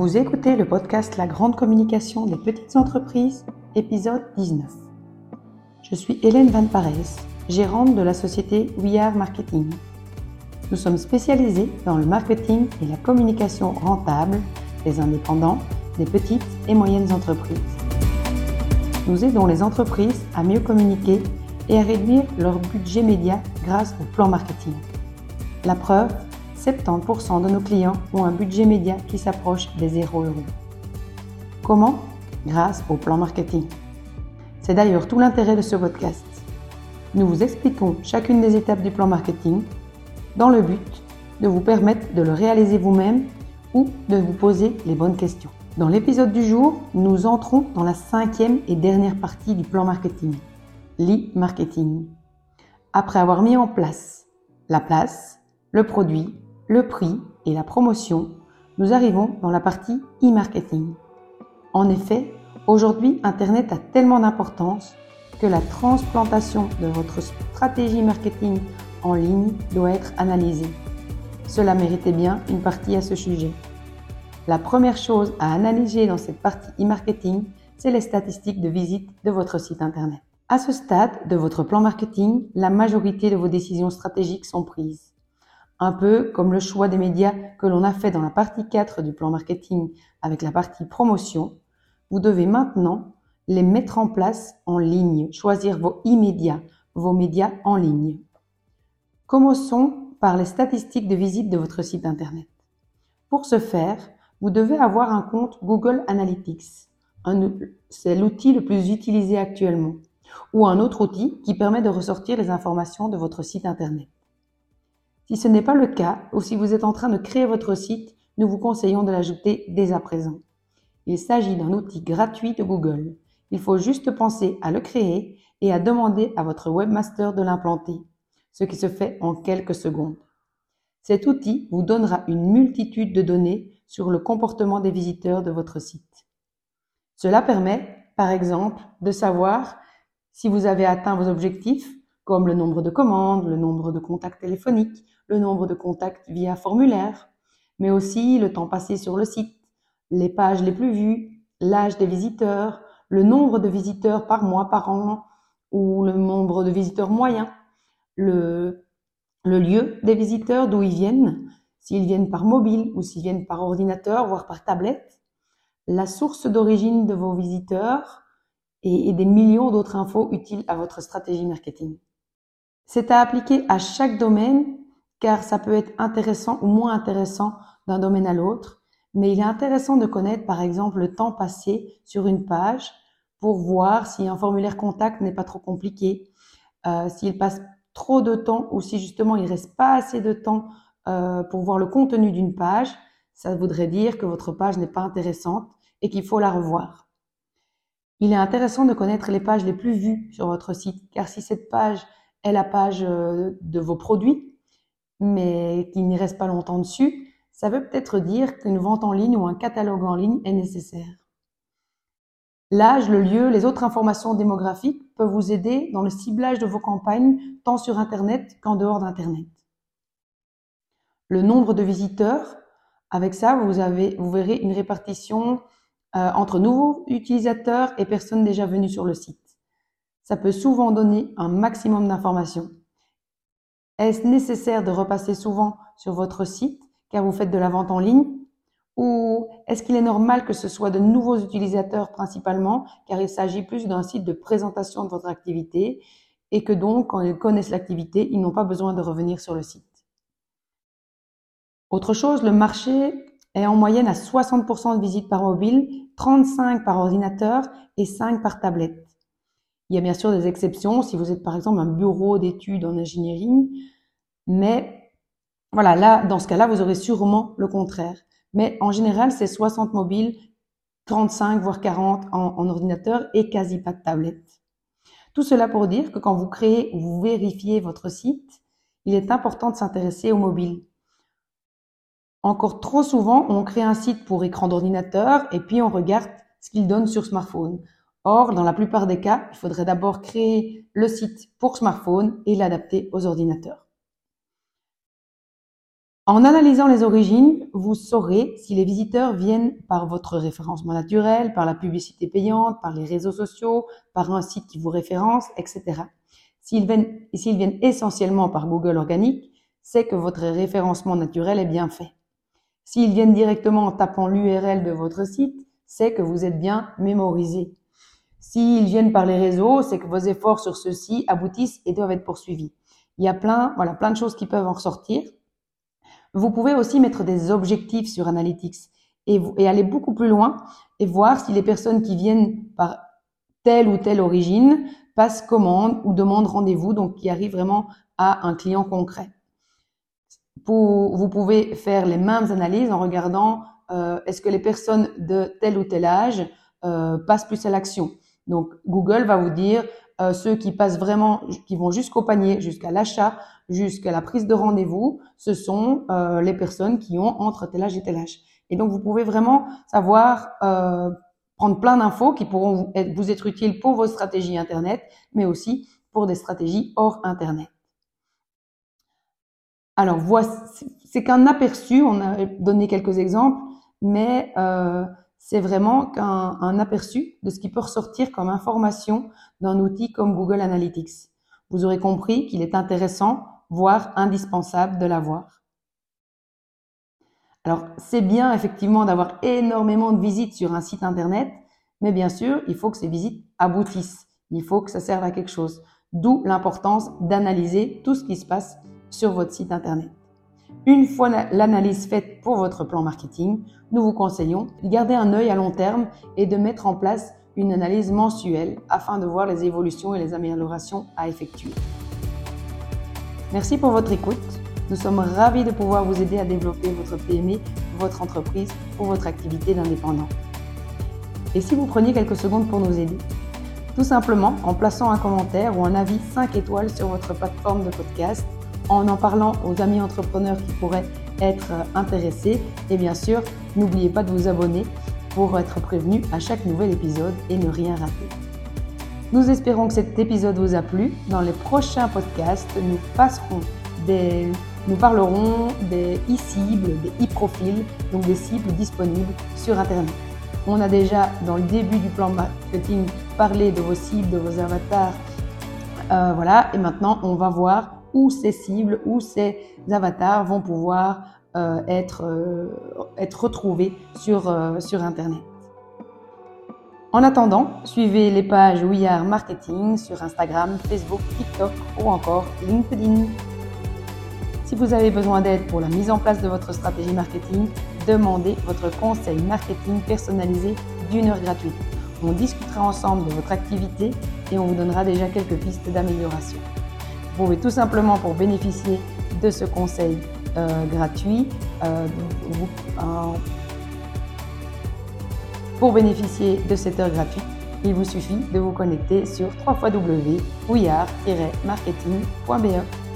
Vous écoutez le podcast La grande communication des petites entreprises, épisode 19. Je suis Hélène Van Pares, gérante de la société We Are Marketing. Nous sommes spécialisés dans le marketing et la communication rentable des indépendants, des petites et moyennes entreprises. Nous aidons les entreprises à mieux communiquer et à réduire leur budget média grâce au plan marketing. La preuve, 70% de nos clients ont un budget média qui s'approche des 0 euros. Comment? Grâce au plan marketing. C'est d'ailleurs tout l'intérêt de ce podcast. Nous vous expliquons chacune des étapes du plan marketing dans le but de vous permettre de le réaliser vous-même ou de vous poser les bonnes questions. Dans l'épisode du jour, nous entrons dans la cinquième et dernière partie du plan marketing, l'e-marketing. Après avoir mis en place la place, le produit, le prix et la promotion, nous arrivons dans la partie e-marketing. En effet, aujourd'hui, Internet a tellement d'importance que la transplantation de votre stratégie marketing en ligne doit être analysée. Cela méritait bien une partie à ce sujet. La première chose à analyser dans cette partie e-marketing, c'est les statistiques de visite de votre site Internet. À ce stade de votre plan marketing, la majorité de vos décisions stratégiques sont prises. Un peu comme le choix des médias que l'on a fait dans la partie 4 du plan marketing avec la partie promotion, vous devez maintenant les mettre en place en ligne, choisir vos immédiats, vos médias en ligne. Commençons par les statistiques de visite de votre site Internet. Pour ce faire, vous devez avoir un compte Google Analytics. C'est l'outil le plus utilisé actuellement. Ou un autre outil qui permet de ressortir les informations de votre site Internet. Si ce n'est pas le cas, ou si vous êtes en train de créer votre site, nous vous conseillons de l'ajouter dès à présent. Il s'agit d'un outil gratuit de Google. Il faut juste penser à le créer et à demander à votre webmaster de l'implanter ce qui se fait en quelques secondes. Cet outil vous donnera une multitude de données sur le comportement des visiteurs de votre site. Cela permet, par exemple, de savoir si vous avez atteint vos objectifs, comme le nombre de commandes, le nombre de contacts téléphoniques, le nombre de contacts via formulaire, mais aussi le temps passé sur le site, les pages les plus vues, l'âge des visiteurs, le nombre de visiteurs par mois, par an, ou le nombre de visiteurs moyens, le, lieu des visiteurs, d'où ils viennent, s'ils viennent par mobile ou s'ils viennent par ordinateur, voire par tablette, la source d'origine de vos visiteurs et, et des millions d'autres infos utiles à votre stratégie marketing. C'est à appliquer à chaque domaine car ça peut être intéressant ou moins intéressant d'un domaine à l'autre, mais il est intéressant de connaître par exemple le temps passé sur une page pour voir si un formulaire contact n'est pas trop compliqué, euh, s'il passe trop de temps ou si justement il reste pas assez de temps euh, pour voir le contenu d'une page, ça voudrait dire que votre page n'est pas intéressante et qu'il faut la revoir. Il est intéressant de connaître les pages les plus vues sur votre site, car si cette page est la page euh, de vos produits, mais qu'il n'y reste pas longtemps dessus, ça veut peut-être dire qu'une vente en ligne ou un catalogue en ligne est nécessaire. L'âge, le lieu, les autres informations démographiques peuvent vous aider dans le ciblage de vos campagnes, tant sur Internet qu'en dehors d'Internet. Le nombre de visiteurs, avec ça, vous verrez une répartition euh, entre nouveaux utilisateurs et personnes déjà venues sur le site. Ça peut souvent donner un maximum d'informations. Est-ce nécessaire de repasser souvent sur votre site car vous faites de la vente en ligne? Ou est-ce qu'il est normal que ce soit de nouveaux utilisateurs principalement, car il s'agit plus d'un site de présentation de votre activité et que donc, quand ils connaissent l'activité, ils n'ont pas besoin de revenir sur le site? Autre chose, le marché est en moyenne à 60% de visites par mobile, 35 par ordinateur et 5 par tablette. Il y a bien sûr des exceptions si vous êtes par exemple un bureau d'études en ingénierie, mais voilà, là, dans ce cas-là, vous aurez sûrement le contraire. Mais en général, c'est 60 mobiles, 35 voire 40 en, ordinateur et quasi pas de tablette. Tout cela pour dire que quand vous créez ou vous vérifiez votre site, il est important de s'intéresser aux mobiles. Encore trop souvent, on crée un site pour écran d'ordinateur et puis on regarde ce qu'il donne sur smartphone. Or, dans la plupart des cas, il faudrait d'abord créer le site pour smartphone et l'adapter aux ordinateurs. En analysant les origines, vous saurez si les visiteurs viennent par votre référencement naturel, par la publicité payante, par les réseaux sociaux, par un site qui vous référence, etc. S'ils viennent, essentiellement par Google organique, c'est que votre référencement naturel est bien fait. S'ils viennent directement en tapant l'URL de votre site, c'est que vous êtes bien mémorisé. S'ils viennent par les réseaux, c'est que vos efforts sur ceux-ci aboutissent et doivent être poursuivis. Il y a plein, voilà, plein de choses qui peuvent en ressortir. Vous pouvez aussi mettre des objectifs sur Analytics et, aller beaucoup plus loin et voir si les personnes qui viennent par telle ou telle origine passent commande ou demandent rendez-vous, donc qui arrivent vraiment à un client concret. Vous pouvez faire les mêmes analyses en regardant euh, est-ce que les personnes de tel ou tel âge euh, passent plus à l'action. Donc Google va vous dire euh, ceux qui passent vraiment, qui vont jusqu'au panier, jusqu'à l'achat, jusqu'à la prise de rendez-vous, ce sont euh, les personnes qui ont entre tel âge et tel âge. Et donc, vous pouvez vraiment savoir euh, prendre plein d'infos qui pourront vous être, vous être, utiles pour vos stratégies Internet, mais aussi pour des stratégies hors Internet. Alors, voici, c'est qu'un aperçu, on a donné quelques exemples, mais c'est vraiment qu'un un aperçu de ce qui peut ressortir comme information d'un outil comme Google Analytics. Vous aurez compris qu'il est intéressant voire indispensable de l'avoir. Alors, c'est bien effectivement d'avoir énormément de visites sur un site internet, mais bien sûr, il faut que ces visites aboutissent. Il faut que ça serve à quelque chose. D'où l'importance d'analyser tout ce qui se passe sur votre site internet. Une fois l'analyse faite pour votre plan marketing, nous vous conseillons de garder un œil à long terme et de mettre en place une analyse mensuelle afin de voir les évolutions et les améliorations à effectuer. Merci pour votre écoute. Nous sommes ravis de pouvoir vous aider à développer votre PME, votre entreprise ou votre activité d'indépendant. Et si vous preniez quelques secondes pour nous aider Tout simplement en plaçant un commentaire ou un avis 5 étoiles sur votre plateforme de podcast, en en parlant aux amis entrepreneurs qui pourraient être intéressés et bien sûr, n'oubliez pas de vous abonner pour être prévenu à chaque nouvel épisode et ne rien rater. Nous espérons que cet épisode vous a plu. Dans les prochains podcasts, nous passerons des, nous parlerons des e-cibles, des e-profils, donc des cibles disponibles sur Internet. On a déjà, dans le début du plan marketing, parlé de vos cibles, de vos avatars. Euh, voilà, et maintenant, on va voir où ces cibles, où ces avatars vont pouvoir euh, être, euh, être retrouvés sur, euh, sur Internet. En attendant, suivez les pages We Are Marketing sur Instagram, Facebook, TikTok ou encore LinkedIn. Si vous avez besoin d'aide pour la mise en place de votre stratégie marketing, demandez votre conseil marketing personnalisé d'une heure gratuite. On discutera ensemble de votre activité et on vous donnera déjà quelques pistes d'amélioration. Vous pouvez tout simplement pour bénéficier de ce conseil euh, gratuit, euh, euh, pour bénéficier de cette heure gratuite, il vous suffit de vous connecter sur www.ouillard-marketing.be.